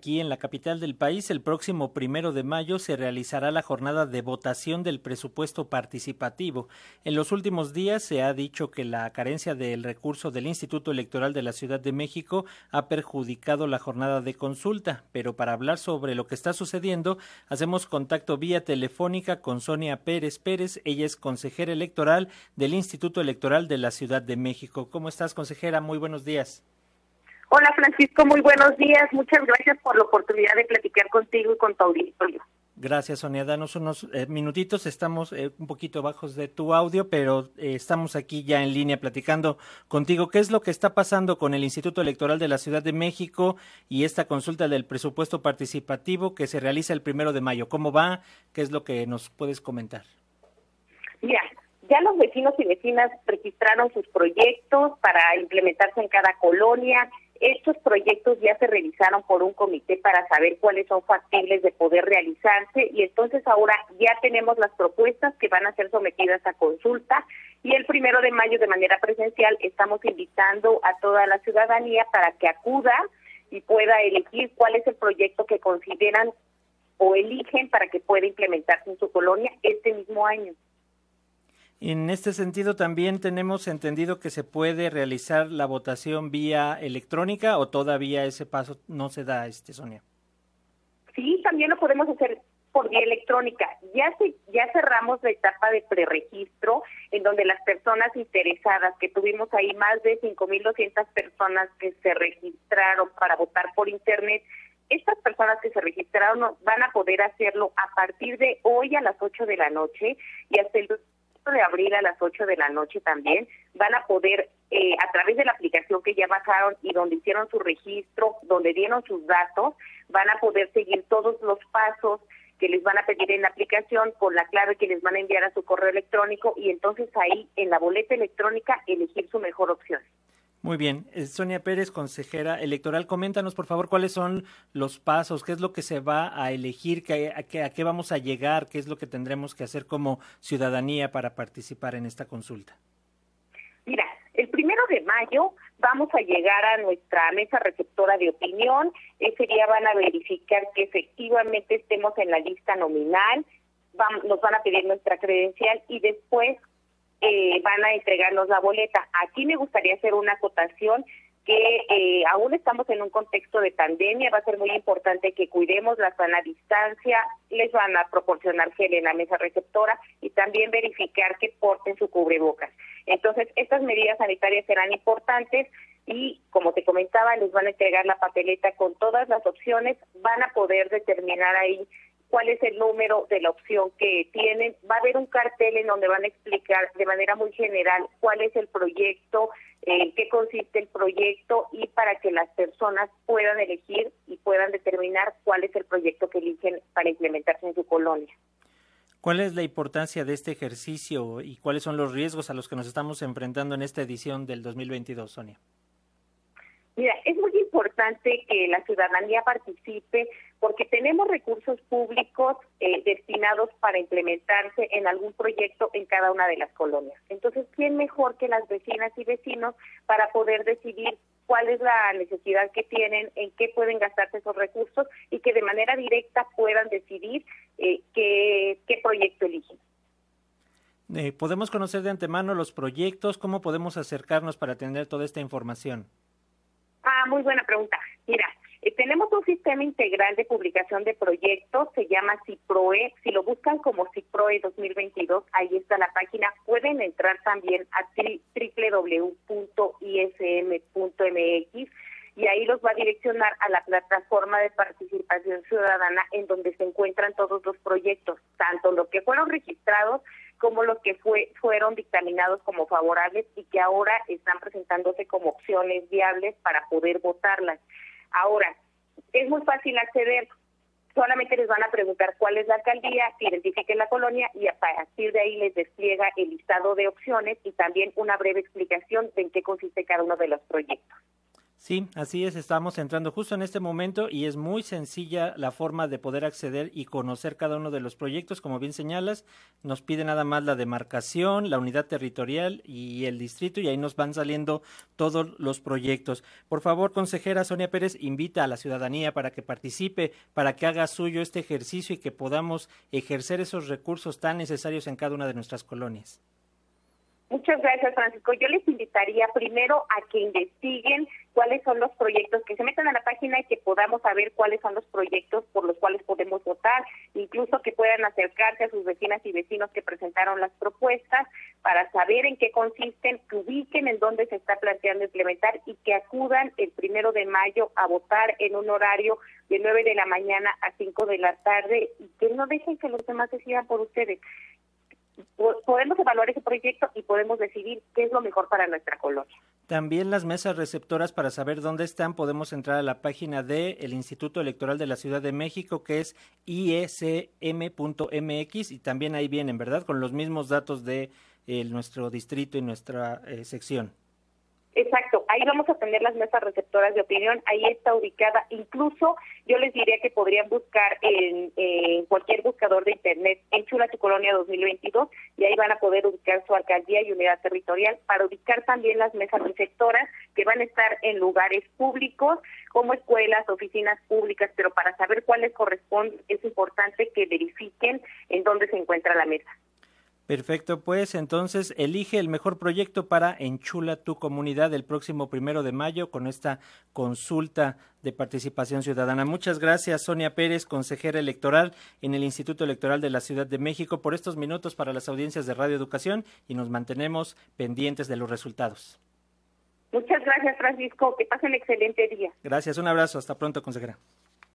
aquí en la capital del país, el próximo primero de mayo se realizará la jornada de votación del presupuesto participativo. En los últimos días se ha dicho que la carencia del recurso del Instituto Electoral de la Ciudad de México ha perjudicado la jornada de consulta, pero para hablar sobre lo que está sucediendo, hacemos contacto vía telefónica con Sonia Pérez Pérez. Ella es consejera electoral del Instituto Electoral de la Ciudad de México. ¿Cómo estás, consejera? Muy buenos días. Hola Francisco, muy buenos días. Muchas gracias por la oportunidad de platicar contigo y con tu auditorio. Gracias, Sonia. Danos unos eh, minutitos. Estamos eh, un poquito bajos de tu audio, pero eh, estamos aquí ya en línea platicando contigo. ¿Qué es lo que está pasando con el Instituto Electoral de la Ciudad de México y esta consulta del presupuesto participativo que se realiza el primero de mayo? ¿Cómo va? ¿Qué es lo que nos puedes comentar? Mira, ya los vecinos y vecinas registraron sus proyectos para implementarse en cada colonia estos proyectos ya se revisaron por un comité para saber cuáles son factibles de poder realizarse y entonces ahora ya tenemos las propuestas que van a ser sometidas a consulta y el primero de mayo de manera presencial estamos invitando a toda la ciudadanía para que acuda y pueda elegir cuál es el proyecto que consideran o eligen para que pueda implementarse en su colonia este mismo año. En este sentido, también tenemos entendido que se puede realizar la votación vía electrónica o todavía ese paso no se da, este Sonia. Sí, también lo podemos hacer por vía electrónica. Ya se, ya cerramos la etapa de preregistro, en donde las personas interesadas, que tuvimos ahí más de 5.200 personas que se registraron para votar por Internet, estas personas que se registraron van a poder hacerlo a partir de hoy a las 8 de la noche y hasta el de abril a las 8 de la noche también van a poder, eh, a través de la aplicación que ya bajaron y donde hicieron su registro, donde dieron sus datos, van a poder seguir todos los pasos que les van a pedir en la aplicación con la clave que les van a enviar a su correo electrónico y entonces ahí en la boleta electrónica elegir su mejor opción. Muy bien. Eh, Sonia Pérez, consejera electoral, coméntanos por favor cuáles son los pasos, qué es lo que se va a elegir, qué, a, qué, a qué vamos a llegar, qué es lo que tendremos que hacer como ciudadanía para participar en esta consulta. Mira, el primero de mayo vamos a llegar a nuestra mesa receptora de opinión. Ese día van a verificar que efectivamente estemos en la lista nominal, nos van a pedir nuestra credencial y después eh, van a entregarnos la boleta. Aquí me gustaría hacer una acotación que eh, aún estamos en un contexto de pandemia, va a ser muy importante que cuidemos la sana distancia, les van a proporcionar gel en la mesa receptora y también verificar que porten su cubrebocas. Entonces, estas medidas sanitarias serán importantes y, como te comentaba, les van a entregar la papeleta con todas las opciones, van a poder determinar ahí cuál es el número de la opción que tienen. Va a haber un cartel en donde van a explicar de manera muy general cuál es el proyecto, en qué consiste el proyecto y para que las personas puedan elegir y puedan determinar cuál es el proyecto que eligen para implementarse en su colonia. ¿Cuál es la importancia de este ejercicio y cuáles son los riesgos a los que nos estamos enfrentando en esta edición del 2022, Sonia? Mira, es muy importante que la ciudadanía participe porque tenemos recursos públicos eh, destinados para implementarse en algún proyecto en cada una de las colonias. Entonces, ¿quién mejor que las vecinas y vecinos para poder decidir cuál es la necesidad que tienen, en qué pueden gastarse esos recursos y que de manera directa puedan decidir eh, qué, qué proyecto eligen? Eh, ¿Podemos conocer de antemano los proyectos? ¿Cómo podemos acercarnos para tener toda esta información? Muy buena pregunta. Mira, eh, tenemos un sistema integral de publicación de proyectos, se llama CIPROE. Si lo buscan como CIPROE 2022, ahí está la página. Pueden entrar también a www.ism.mx y ahí los va a direccionar a la plataforma de participación ciudadana en donde se encuentran todos los proyectos, tanto los que fueron registrados como los que fue, fueron dictaminados como favorables y que ahora están presentándose como opciones viables para poder votarlas. Ahora, es muy fácil acceder, solamente les van a preguntar cuál es la alcaldía, que identifiquen la colonia y a partir de ahí les despliega el listado de opciones y también una breve explicación de en qué consiste cada uno de los proyectos. Sí, así es, estamos entrando justo en este momento y es muy sencilla la forma de poder acceder y conocer cada uno de los proyectos, como bien señalas, nos pide nada más la demarcación, la unidad territorial y el distrito y ahí nos van saliendo todos los proyectos. Por favor, consejera Sonia Pérez, invita a la ciudadanía para que participe, para que haga suyo este ejercicio y que podamos ejercer esos recursos tan necesarios en cada una de nuestras colonias. Muchas gracias, Francisco. Yo les invitaría primero a que investiguen cuáles son los proyectos, que se metan a la página y que podamos saber cuáles son los proyectos por los cuales podemos votar, incluso que puedan acercarse a sus vecinas y vecinos que presentaron las propuestas para saber en qué consisten, que ubiquen en dónde se está planteando implementar y que acudan el primero de mayo a votar en un horario de 9 de la mañana a 5 de la tarde y que no dejen que los demás decidan por ustedes podemos evaluar ese proyecto y podemos decidir qué es lo mejor para nuestra colonia. También las mesas receptoras para saber dónde están, podemos entrar a la página del el Instituto Electoral de la Ciudad de México, que es iesm.mx, y también ahí vienen, ¿verdad? Con los mismos datos de eh, nuestro distrito y nuestra eh, sección. Exacto, ahí vamos a tener las mesas receptoras de opinión, ahí está ubicada. Incluso yo les diría que podrían buscar en, cualquier buscador de internet en Chula tu Colonia 2022 y ahí van a poder ubicar su alcaldía y unidad territorial para ubicar también las mesas receptoras que van a estar en lugares públicos como escuelas, oficinas públicas, pero para saber cuáles corresponden es importante que verifiquen en dónde se encuentra la mesa. Perfecto, pues entonces elige el mejor proyecto para Enchula tu comunidad el próximo primero de mayo con esta consulta de participación ciudadana. Muchas gracias, Sonia Pérez, consejera electoral en el Instituto Electoral de la Ciudad de México, por estos minutos para las audiencias de Radio Educación y nos mantenemos pendientes de los resultados. Muchas gracias, Francisco. Que pasen excelente día. Gracias, un abrazo. Hasta pronto, consejera.